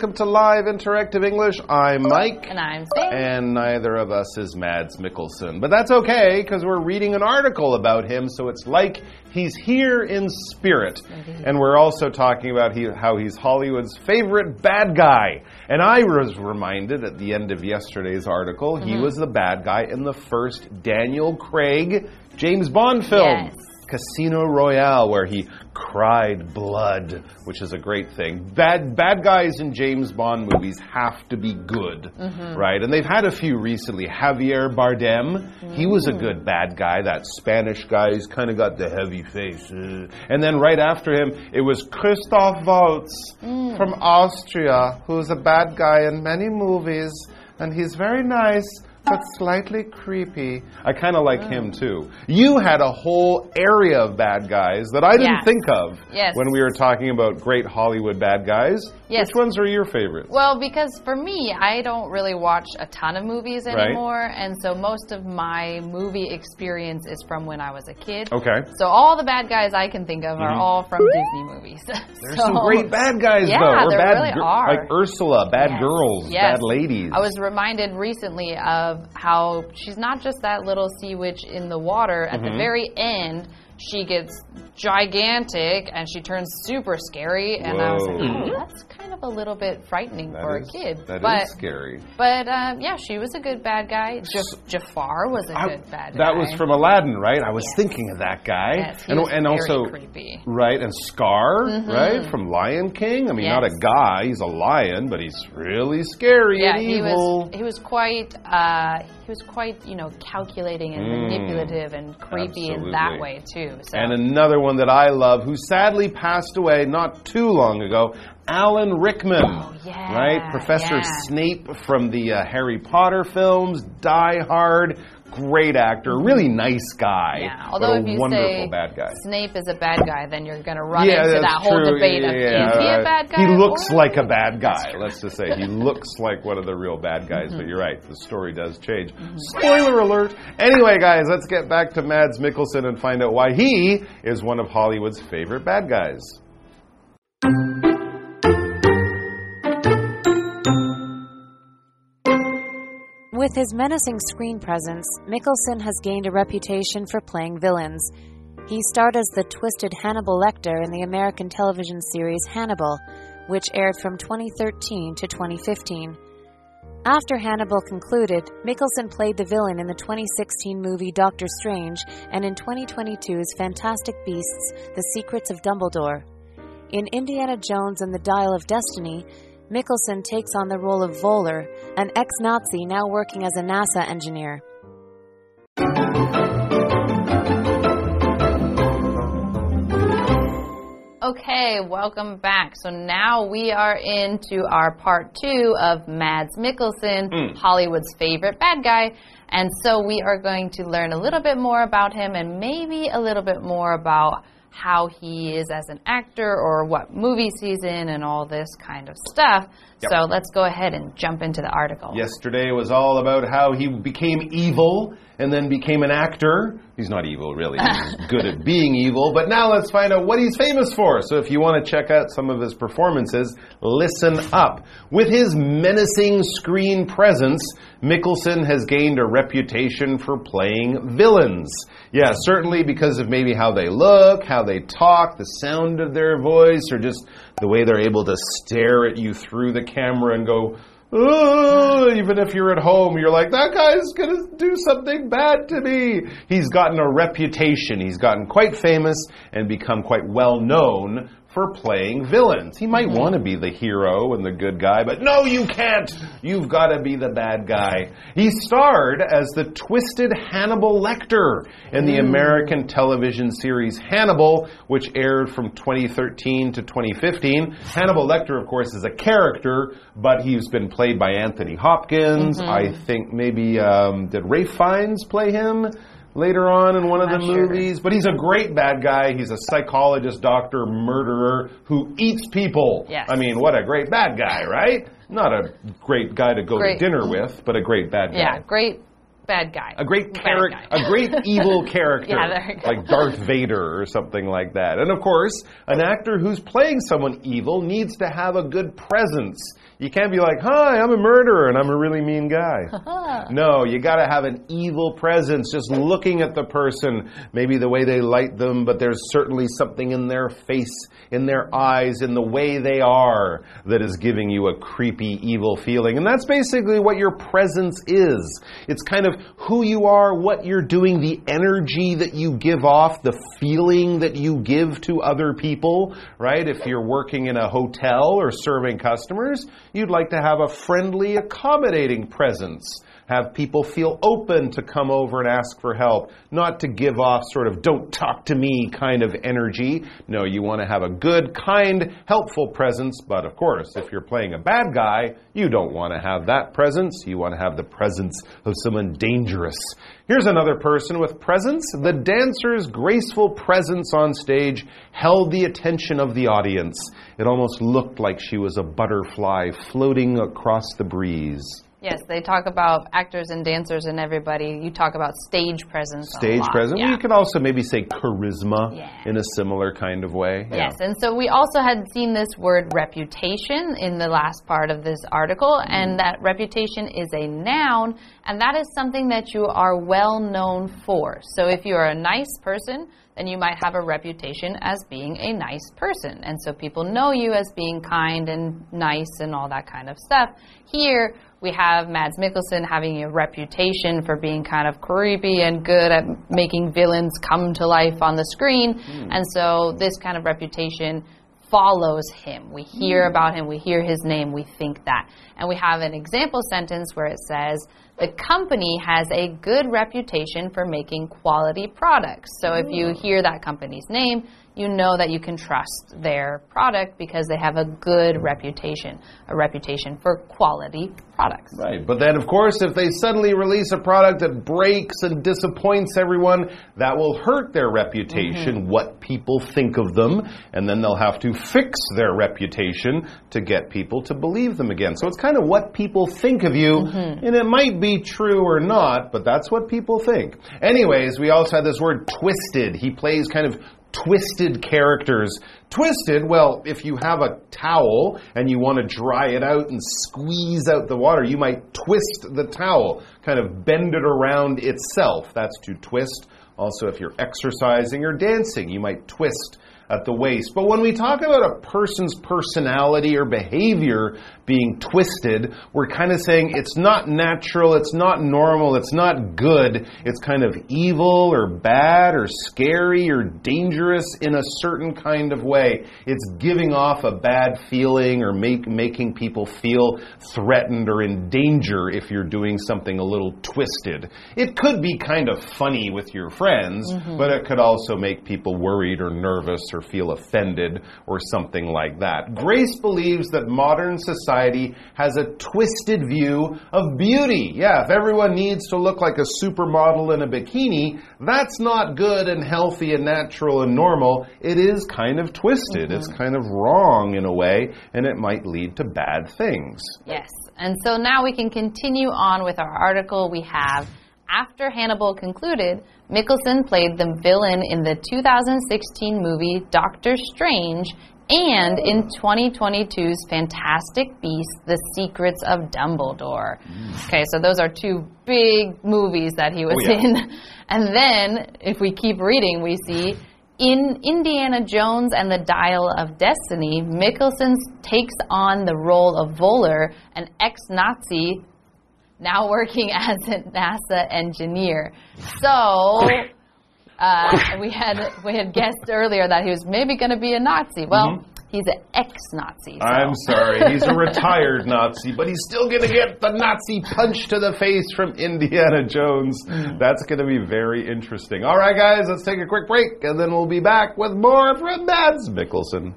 Welcome to Live Interactive English. I'm Mike. And I'm Sam. And neither of us is Mads Mikkelsen. But that's okay, because we're reading an article about him, so it's like he's here in spirit. And we're also talking about he, how he's Hollywood's favorite bad guy. And I was reminded at the end of yesterday's article, he Mm-hmm. was the bad guy in the first Daniel Craig James Bond film. Yes. Casino Royale, where he cried blood, which is a great thing. Bad bad guys in James Bond movies have to be good, Mm-hmm. right? And they've had a few recently. Javier Bardem, he was a good bad guy. That Spanish guy who's kind of got the heavy face. And then right after him, it was Christoph Waltz Mm. from Austria, who's a bad guy in many movies, and he's very nice but slightly creepy. I kind of like him oh. too. You had a whole area of bad guys that I didn't Yes. think of Yes. when we were talking about great Hollywood bad guys. Yes. Which ones are your favorites? Well, because for me, I don't really watch a ton of movies Right. anymore, and so most of my movie experience is from when I was a kid. Okay. So all the bad guys I can think of are mm-hmm. all from Disney movies. There's some great bad guys Yeah, though, or there bad really are. like Ursula, bad Yes. girls, Yes. bad ladies. I was reminded recently of how she's not just that little sea witch in the water. At Mm-hmm. the very end, she gets gigantic and she turns super scary. And I was like, oh, that's kind of a little bit frightening That for is- a kid. that is but scary. but uh, yeah, she was a good bad guy. Jaf- Jafar was a I- good bad guy. that was from Aladdin, right? I was thinking of that guy. Yes, and and also creepy. right and Scar, right? From Lion King. I mean, not a guy, he's a lion, but he's really scary Yeah, and he was he was quite uh, he was quite you know calculating and manipulative and creepy in that Mm. way too. So And another one that I love, who sadly passed away not too long ago, Alan Rickman. Oh, yeah, Right? Professor yeah. Snape from the uh, Harry Potter films, Die Hard. Great actor, really nice guy. yeah, although a if you wonderful say bad guy. Snape is a bad guy, then you're going to run yeah, into that whole true. debate of yeah, is he a bad guy? He looks or- like a bad guy. Let's just say he looks like one of the real bad guys. But mm-hmm. you're right, the story does change. Mm-hmm. Spoiler alert. Anyway, guys, let's get back to Mads Mikkelsen and find out why he is one of Hollywood's favorite bad guys. With his menacing screen presence, Mikkelsen has gained a reputation for playing villains. He starred as the twisted Hannibal Lecter in the American television series Hannibal, which aired from 2013 to 2015. After Hannibal concluded, Mikkelsen played the villain in the 2016 movie Doctor Strange and in 2022's Fantastic Beasts The Secrets of Dumbledore. In Indiana Jones and the Dial of Destiny, Mikkelsen takes on the role of Voller, an ex Nazi now working as a NASA engineer. Okay, welcome back. So now we are into our part two of Mads Mikkelsen, Hmm. Hollywood's favorite bad guy. And so we are going to learn a little bit more about him and maybe a little bit more about how he is as an actor or what movies he's in and all this kind of stuff. Yep. So let's go ahead and jump into the article. Yesterday was all about how he became evil and then became an actor. He's not evil, really. He's good at being evil. But now let's find out what he's famous for. So if you want to check out some of his performances, listen up. With his menacing screen presence, Mikkelsen has gained a reputation for playing villains. Yeah, certainly because of maybe how they look, how they talk, the sound of their voice, or just the way they're able to stare at you through the camera and go, Even if you're at home, you're like, that guy's gonna do something bad to me. He's gotten a reputation. He's gotten quite famous and become quite well known for playing villains. He might mm-hmm. want to be the hero and the good guy, but no, you can't. You've got to be the bad guy. He starred as the twisted Hannibal Lecter in the mm. American television series Hannibal, which aired from 2013 to 2015. Hannibal Lecter, of course, is a character, but he's been played by Anthony Hopkins. Mm-hmm. I think maybe, um, did Ray Fiennes play him? Later on in one of the sure. movies, but he's a great bad guy. He's a psychologist, doctor, murderer who eats people. Yes. I mean, what a great bad guy, right? Not a great guy to go Great. to dinner with, but a great bad guy. Yeah, great bad guy. A great character, a great evil character, Yeah, like Darth Vader or something like that. And of course, an actor who's playing someone evil needs to have a good presence. You can't be like, "Hi, I'm a murderer and I'm a really mean guy." no, you got to have an evil presence. Just looking at the person, maybe the way they light them, but there's certainly something in their face, in their eyes, in the way they are that is giving you a creepy, evil feeling. And that's basically what your presence is. It's kind of who you are, what you're doing, the energy that you give off, the feeling that you give to other people, right? If you're working in a hotel or serving customers, you'd like to have a friendly, accommodating presence have people feel open to come over and ask for help, not to give off sort of don't talk to me kind of energy. No, you want to have a good, kind, helpful presence, but of course, if you're playing a bad guy, you don't want to have that presence. You want to have the presence of someone dangerous. Here's another person with presence. The dancer's graceful presence on stage held the attention of the audience. It almost looked like she was a butterfly floating across the breeze. Yes, they talk about actors and dancers and everybody. You talk about stage presence. a stage presence. Yeah. You could also maybe say charisma Yeah. in a similar kind of way. Yeah. Yes, and so we also had seen this word reputation in the last part of this article, Mm-hmm. and that reputation is a noun, and that is something that you are well known for. So if you are a nice person, then you might have a reputation as being a nice person, and so people know you as being kind and nice and all that kind of stuff. Here, we have Mads Mikkelsen having a reputation for being kind of creepy and good at making villains come to life on the screen. Hmm. And so this kind of reputation follows him. We hear hmm. about him, we hear his name, we think that. And we have an example sentence where it says, the company has a good reputation for making quality products. So if you hmm. hear that company's name, you know that you can trust their product because they have a good reputation, a reputation for quality products. Right. But then, of course, if they suddenly release a product that breaks and disappoints everyone, that will hurt their reputation, mm-hmm. what people think of them, and then they'll have to fix their reputation to get people to believe them again. So it's kind of what people think of you, mm-hmm. and it might be true or not, but that's what people think. Anyways, we also had this word twisted. He plays kind of twisted characters. Twisted, well, if you have a towel and you want to dry it out and squeeze out the water, you might twist the towel, kind of bend it around itself. That's to twist. Also, if you're exercising or dancing, you might twist at the waist. But when we talk about a person's personality or behavior being twisted, we're kind of saying it's not natural, it's not normal, it's not good, it's kind of evil or bad or scary or dangerous in a certain kind of way. It's giving off a bad feeling or make, making people feel threatened or in danger if you're doing something a little twisted. It could be kind of funny with your friends, mm-hmm. but it could also make people worried or nervous or feel offended or something like that. Grace believes that modern society has a twisted view of beauty. Yeah, if everyone needs to look like a supermodel in a bikini, that's not good and healthy and natural and normal. It is kind of twisted. It's mm-hmm. kind of wrong in a way, and it might lead to bad things. Yes. And so now we can continue on with our article. We have after Hannibal concluded, Mikkelsen played the villain in the 2016 movie Doctor Strange and in 2022's Fantastic Beasts: The Secrets of Dumbledore. Mm. Okay, so those are two big movies that he was Oh, yeah. in. And then if we keep reading, we see in Indiana Jones and the Dial of Destiny, Mikkelsen takes on the role of Voller, an ex-Nazi now working as a NASA engineer. So uh, we had we had guessed earlier that he was maybe going to be a Nazi. Well, he's an ex-Nazi. so- I'm sorry, he's a retired Nazi, but he's still going to get the Nazi punch to the face from Indiana Jones. That's going to be very interesting. All right, guys, let's take a quick break, and then we'll be back with more from Mads Mikkelsen.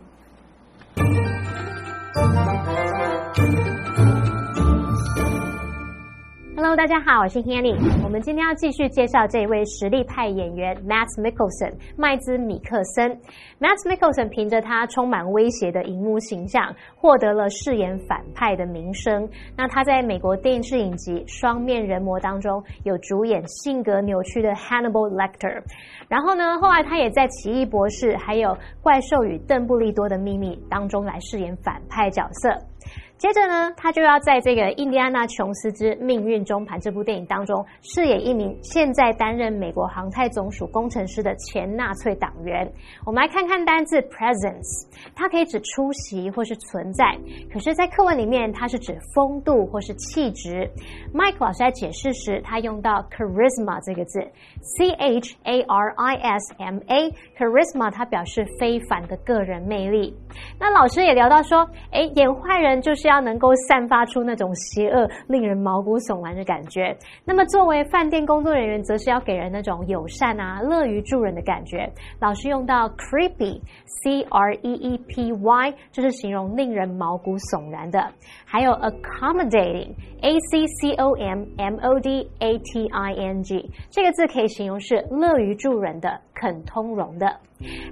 Hello，大家好，我是 Hanny。我们今天要继续介绍这一位实力派演员 Matt Mickelson 麦兹米克森。Matt Mickelson 凭着他充满威胁的荧幕形象，获得了饰演反派的名声。那他在美国电视影集《双面人魔》当中有主演性格扭曲的 Hannibal Lecter。然后呢，后来他也在《奇异博士》还有《怪兽与邓布利多的秘密》当中来饰演反派角色。接着呢，他就要在这个《印第安纳琼斯之命运中盘》这部电影当中饰演一名现在担任美国航太总署工程师的前纳粹党员。我们来看看单字 presence，它可以指出席或是存在，可是，在课文里面，它是指风度或是气质。Mike 老师在解释时，他用到 charisma 这个字，c h a r i s m a Charisma，它表示非凡的个人魅力。那老师也聊到说，哎，演坏人就是要。能够散发出那种邪恶、令人毛骨悚然的感觉。那么，作为饭店工作人员，则是要给人那种友善啊、乐于助人的感觉。老师用到 creepy，c r e e p y，就是形容令人毛骨悚然的。还有 accommodating，a c c o m m o d a t i n g，这个字可以形容是乐于助人的、肯通融的。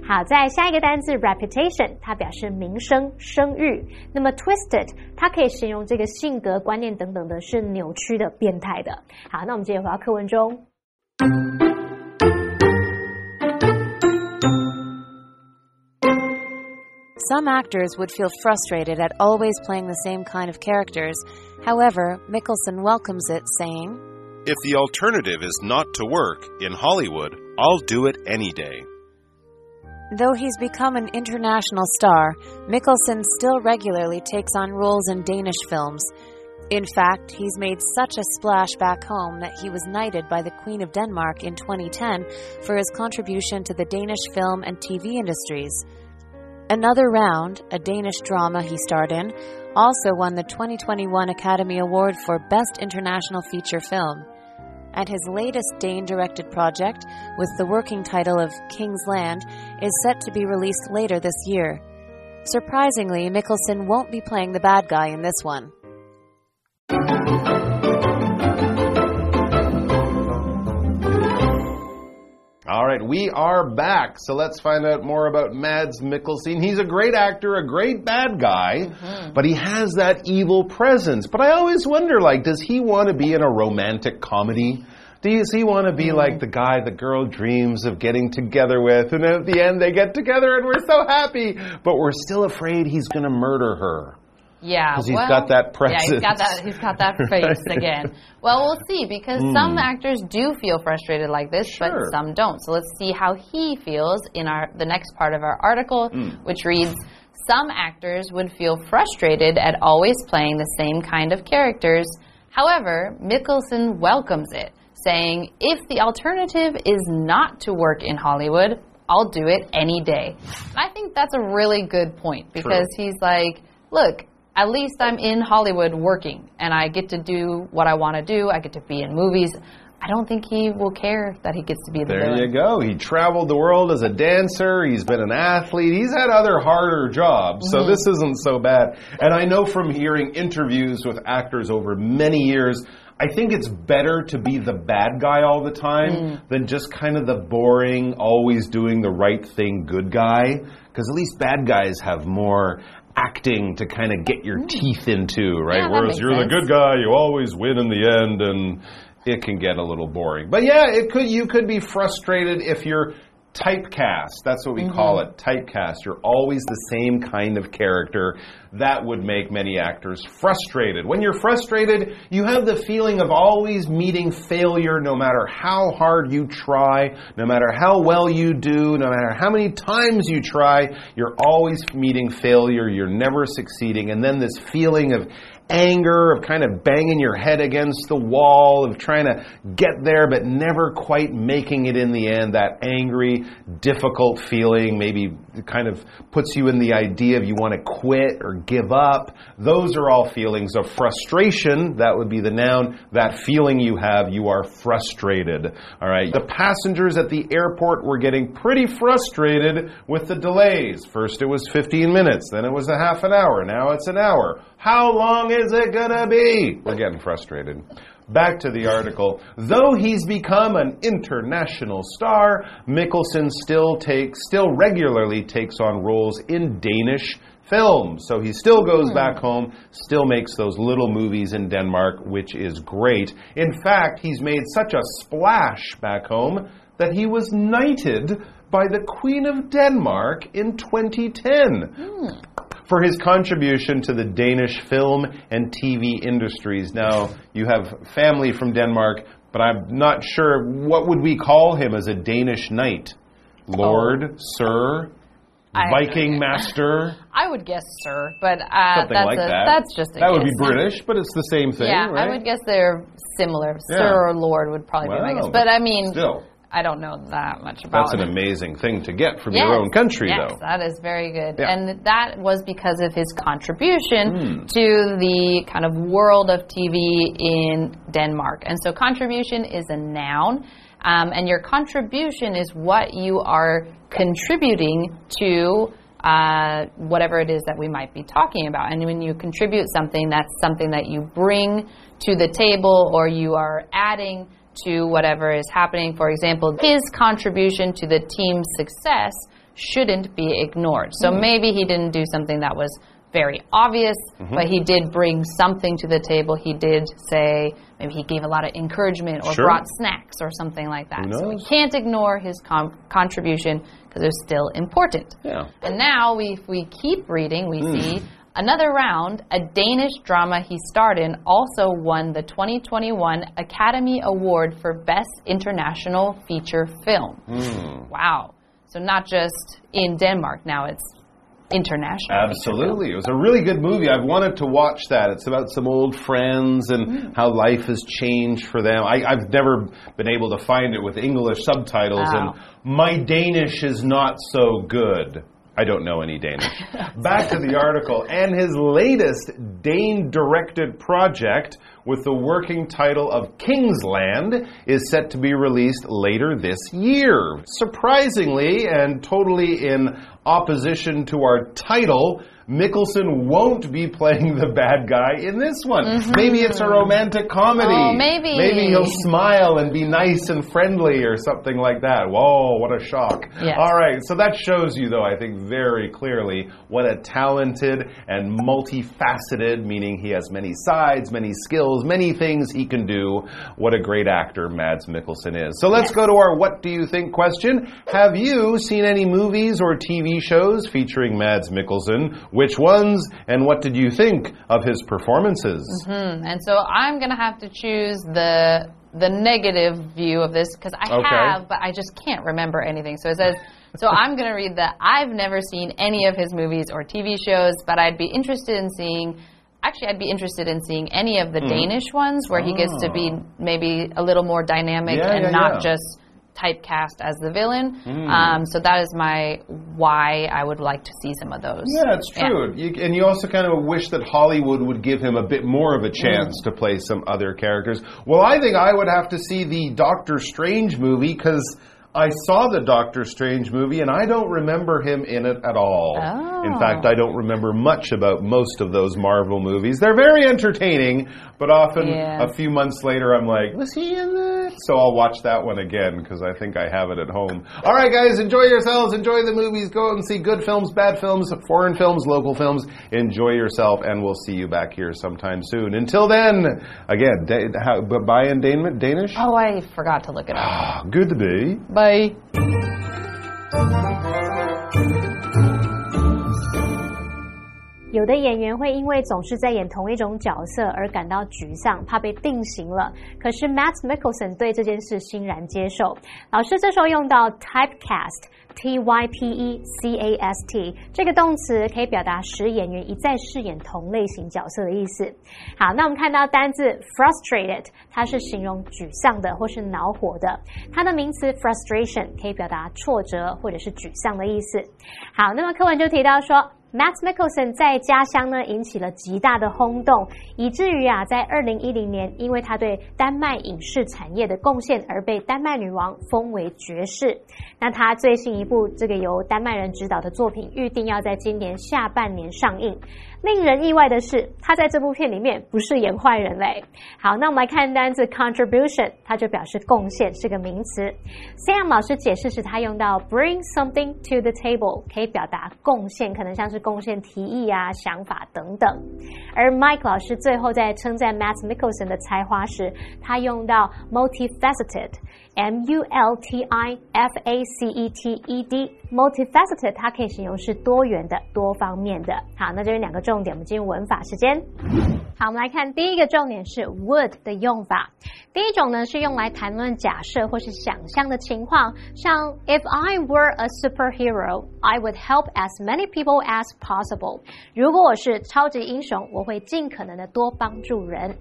好，在下一个单词 reputation，它表示名声、声誉。那么 twisted，它可以形容这个性格、观念等等的是扭曲的、变态的。好，那我们接着回到课文中。Some actors would feel frustrated at always playing the same kind of characters. However, Mickelson welcomes it, saying, If the alternative is not to work in Hollywood, I'll do it any day. Though he's become an international star, Mikkelsen still regularly takes on roles in Danish films. In fact, he's made such a splash back home that he was knighted by the Queen of Denmark in 2010 for his contribution to the Danish film and TV industries. Another Round, a Danish drama he starred in, also won the 2021 Academy Award for Best International Feature Film and his latest Dane directed project, with the working title of King's Land, is set to be released later this year. Surprisingly, Mikkelsen won't be playing the bad guy in this one. All right, we are back. So let's find out more about Mads Mikkelsen. He's a great actor, a great bad guy, mm -hmm. but he has that evil presence. But I always wonder, like, does he want to be in a romantic comedy? Does he want to be mm. like the guy the girl dreams of getting together with, and at the end they get together and we're so happy, but we're still afraid he's going to murder her? Yeah, because he's well, got that presence. Yeah, he's got that. He's got that face again. Well, we'll see because mm. some actors do feel frustrated like this, sure. but some don't. So let's see how he feels in our the next part of our article, mm. which reads. Some actors would feel frustrated at always playing the same kind of characters. However, Mikkelsen welcomes it, saying, if the alternative is not to work in Hollywood, I'll do it any day. I think that's a really good point because True. he's like, look, at least I'm in Hollywood working and I get to do what I want to do. I get to be in movies. I don't think he will care that he gets to be the There villain. you go. He traveled the world as a dancer. He's been an athlete. He's had other harder jobs, so mm -hmm. this isn't so bad. And I know from hearing interviews with actors over many years, I think it's better to be the bad guy all the time mm. than just kind of the boring, always doing the right thing good guy. Because at least bad guys have more acting to kind of get your mm. teeth into, right? Yeah, Whereas you're sense. the good guy, you always win in the end, and it can get a little boring. But yeah, it could. You could be frustrated if you're typecast. That's what we mm -hmm. call it, typecast. You're always the same kind of character. That would make many actors frustrated. When you're frustrated, you have the feeling of always meeting failure no matter how hard you try, no matter how well you do, no matter how many times you try, you're always meeting failure. You're never succeeding. And then this feeling of anger, of kind of banging your head against the wall, of trying to get there but never quite making it in the end, that angry, difficult feeling, maybe kind of puts you in the idea of you want to quit or give up. Those are all feelings of frustration. That would be the noun. That feeling you have, you are frustrated. All right. The passengers at the airport were getting pretty frustrated with the delays. First it was 15 minutes, then it was a half an hour, now it's an hour. How long is it gonna be? We're getting frustrated. Back to the article. Though he's become an international star, Mikkelsen still takes still regularly takes on roles in Danish films. So he still goes hmm. back home, still makes those little movies in Denmark, which is great. In fact, he's made such a splash back home that he was knighted by the Queen of Denmark in 2010 hmm. for his contribution to the Danish film and TV industries. Now, you have family from Denmark, but I'm not sure what would we call him as a Danish knight? Oh. Lord, sir, I- Viking master, I would guess sir, but uh, something that's like a, that. that's just a that would be. British, but it's the same thing, Yeah, right? I would guess they're similar. Yeah. Sir or Lord would probably be my guess. But I mean, still. I don't know that much about That's an amazing thing to get from Yes, your own country, yes, though. that is very good. Yeah. And that was because of his contribution Hmm. to the kind of world of TV in Denmark. And so contribution is a noun, um, and your contribution is what you are contributing to. Uh, whatever it is that we might be talking about. And when you contribute something, that's something that you bring to the table or you are adding to whatever is happening. For example, his contribution to the team's success shouldn't be ignored. So maybe he didn't do something that was very obvious, but he did bring something to the table. He did say, maybe he gave a lot of encouragement or Sure. brought snacks or something like that. So we can't ignore his com- contribution because it's still important. Yeah. And now, we, if we keep reading, we Hmm. see another round. A Danish drama he starred in also won the 2021 Academy Award for Best International Feature Film. Hmm. Wow. So, not just in Denmark, now it's international. Absolutely. It was a really good movie. I've wanted to watch that. It's about some old friends and Mm. how life has changed for them. I, I've never been able to find it with English subtitles, Wow. and my Danish is not so good. I don't know any Danish. Back to the article. And his latest Dane directed project with the working title of King's Land is set to be released later this year. Surprisingly, and totally in opposition to our title, Mikkelsen won't be playing the bad guy in this one. Maybe it's a romantic comedy. Mm-hmm. Oh, maybe. Maybe he'll smile and be nice and friendly or something like that. Whoa, what a shock. Yes. All right, so that shows you, though, I think very clearly what a talented and multifaceted, meaning he has many sides, many skills, many things he can do, what a great actor Mads Mikkelsen is. So let's go to our What Do You Think question. Have you seen any movies or TV shows featuring Mads Mikkelsen? Which ones, and what did you think of his performances? Hmm, And so I'm going to have to choose the the negative view of this because I Okay. have, but I just can't remember anything. So it says, so I'm going to read that I've never seen any of his movies or TV shows, but I'd be interested in seeing. Actually, I'd be interested in seeing any of the Danish ones where he gets to be maybe a little more dynamic Oh. Yeah, and yeah, not yeah. Just typecast as the villain. Um, so that is my why I would like to see some of those. Yeah, it's true. You, and you also kind of wish that Hollywood would give him a bit more of a chance to play some other characters. Well, I think I would have to see the Doctor Strange movie because I saw the Doctor Strange movie and I don't remember him in it at all. Oh. In fact, I don't remember much about most of those Marvel movies. They're very entertaining, but often Yeah. a few months later I'm like, was he in? So I'll watch that one again because I think I have it at home. All right, guys, enjoy yourselves. Enjoy the movies. Go out and see good films, bad films, foreign films, local films. Enjoy yourself, and we'll see you back here sometime soon. Until then, again, da- how, bye in Dan- Danish? Oh, I forgot to look it up. Ah, good to be. Bye. 有的演员会因为总是在演同一种角色而感到沮丧，怕被定型了。可是 Matt Mickelson 对这件事欣然接受。老师这时候用到 typecast。T Y P E C A S T 这个动词可以表达使演员一再饰演同类型角色的意思。好，那我们看到单字 frustrated，它是形容沮丧的或是恼火的。它的名词 frustration 可以表达挫折或者是沮丧的意思。好，那么课文就提到说。Matt Mickelson 在家乡呢引起了极大的轰动，以至于啊，在二零一零年，因为他对丹麦影视产业的贡献而被丹麦女王封为爵士。那他最新一部这个由丹麦人执导的作品预定要在今年下半年上映。令人意外的是，他在这部片里面不是演坏人嘞。好，那我们来看单词 contribution，它就表示贡献，是个名词。Sam 老师解释时，他用到 bring something to the table，可以表达贡献，可能像是贡献提议啊、想法等等。而 Mike 老师最后在称赞 Matt Mickelson 的才华时，他用到 multifaceted。M U L T I F A C E T E D，multifaceted，它可以形容是多元的、多方面的。好，那这边两个重点，我们进入文法时间。好，我们来看第一个重点是 would 的用法。第一种呢是用来谈论假设或是想象的情况，像 If I were a superhero, I would help as many people as possible。如果我是超级英雄，我会尽可能的多帮助人。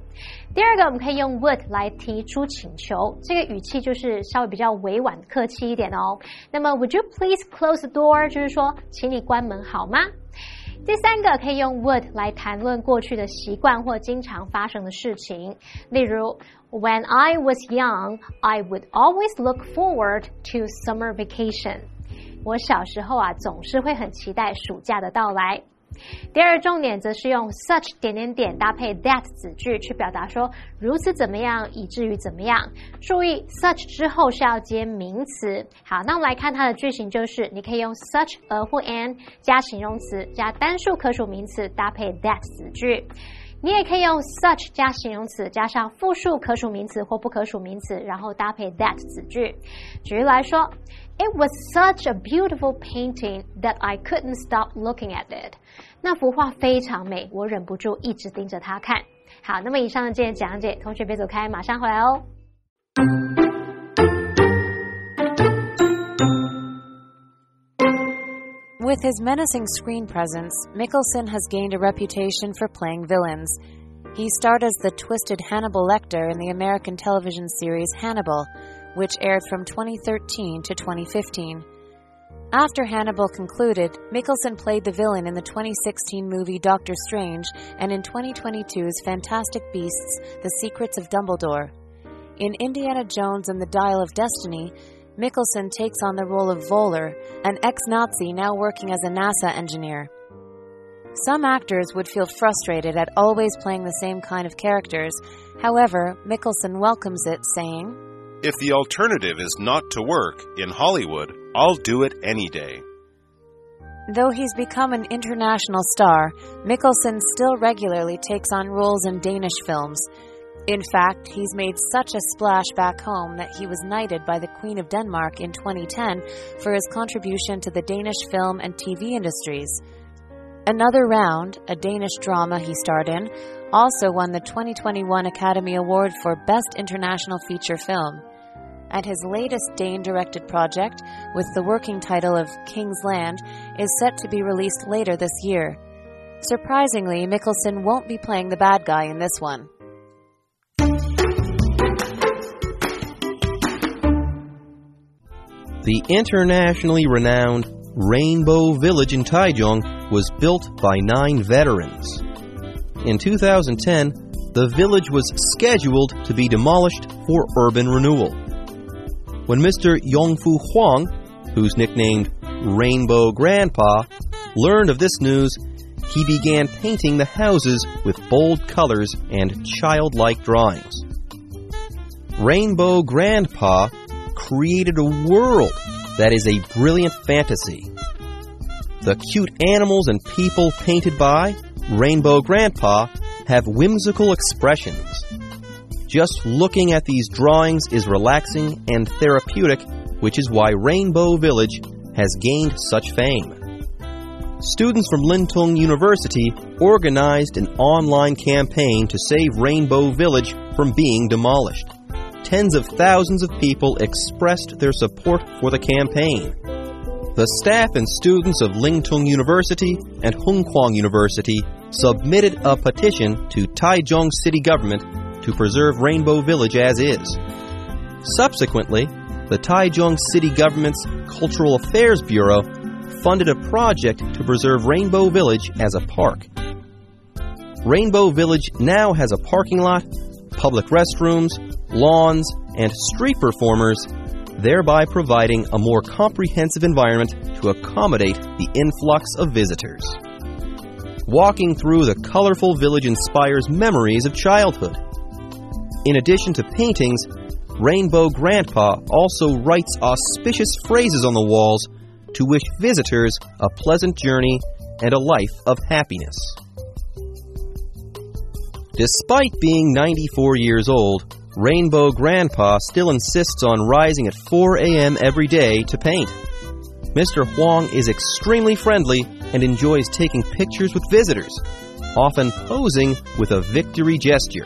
第二个，我们可以用 would 来提出请求，这个语气就是稍微比较委婉、客气一点哦。那么，Would you please close the door？就是说，请你关门好吗？第三个可以用 would 来谈论过去的习惯或经常发生的事情，例如，When I was young, I would always look forward to summer vacation。我小时候啊，总是会很期待暑假的到来。第二重点则是用 such 点点点搭配 that 子句去表达说如此怎么样以至于怎么样。注意 such 之后是要接名词。好，那我们来看它的句型，就是你可以用 such a 或 an 加形容词加单数可数名词搭配 that 子句。你也可以用 such 加形容词加上复数可数名词或不可数名词，然后搭配 that 子句。举例来说。It was such a beautiful painting that I couldn't stop looking at it. it。那幅画非常美，我忍不住一直盯着它看。好，那么以上的这些讲解，同学别走开，马上回来哦。With his menacing screen presence, Mikkelsen has gained a reputation for playing villains. He starred as the twisted Hannibal Lecter in the American television series Hannibal which aired from 2013 to 2015. After Hannibal concluded, Mikkelsen played the villain in the 2016 movie Doctor Strange and in 2022's Fantastic Beasts The Secrets of Dumbledore. In Indiana Jones and the Dial of Destiny, Mikkelsen takes on the role of Voller, an ex Nazi now working as a NASA engineer. Some actors would feel frustrated at always playing the same kind of characters. However, Mikkelsen welcomes it, saying, if the alternative is not to work in Hollywood, I'll do it any day. Though he's become an international star, Mikkelsen still regularly takes on roles in Danish films. In fact, he's made such a splash back home that he was knighted by the Queen of Denmark in 2010 for his contribution to the Danish film and TV industries. Another Round, a Danish drama he starred in, also won the 2021 Academy Award for Best International Feature Film and his latest Dane directed project, with the working title of King's Land, is set to be released later this year. Surprisingly, Mikkelsen won't be playing the bad guy in this one. The internationally renowned Rainbow Village in Taichung was built by nine veterans. In 2010, the village was scheduled to be demolished for urban renewal. When Mr. Yongfu Huang, who's nicknamed Rainbow Grandpa, learned of this news, he began painting the houses with bold colors and childlike drawings. Rainbow Grandpa created a world that is a brilliant fantasy. The cute animals and people painted by Rainbow Grandpa have whimsical expressions just looking at these drawings is relaxing and therapeutic, which is why Rainbow Village has gained such fame. Students from Ling Tung University organized an online campaign to save Rainbow Village from being demolished. Tens of thousands of people expressed their support for the campaign. The staff and students of Ling Tung University and Hung Kwang University submitted a petition to Taichung City Government to preserve Rainbow Village as is. Subsequently, the Taichung City Government's Cultural Affairs Bureau funded a project to preserve Rainbow Village as a park. Rainbow Village now has a parking lot, public restrooms, lawns, and street performers, thereby providing a more comprehensive environment to accommodate the influx of visitors. Walking through the colorful village inspires memories of childhood. In addition to paintings, Rainbow Grandpa also writes auspicious phrases on the walls to wish visitors a pleasant journey and a life of happiness. Despite being 94 years old, Rainbow Grandpa still insists on rising at 4 a.m. every day to paint. Mr. Huang is extremely friendly and enjoys taking pictures with visitors, often posing with a victory gesture.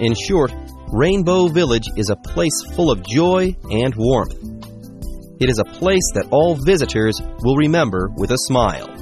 In short, Rainbow Village is a place full of joy and warmth. It is a place that all visitors will remember with a smile.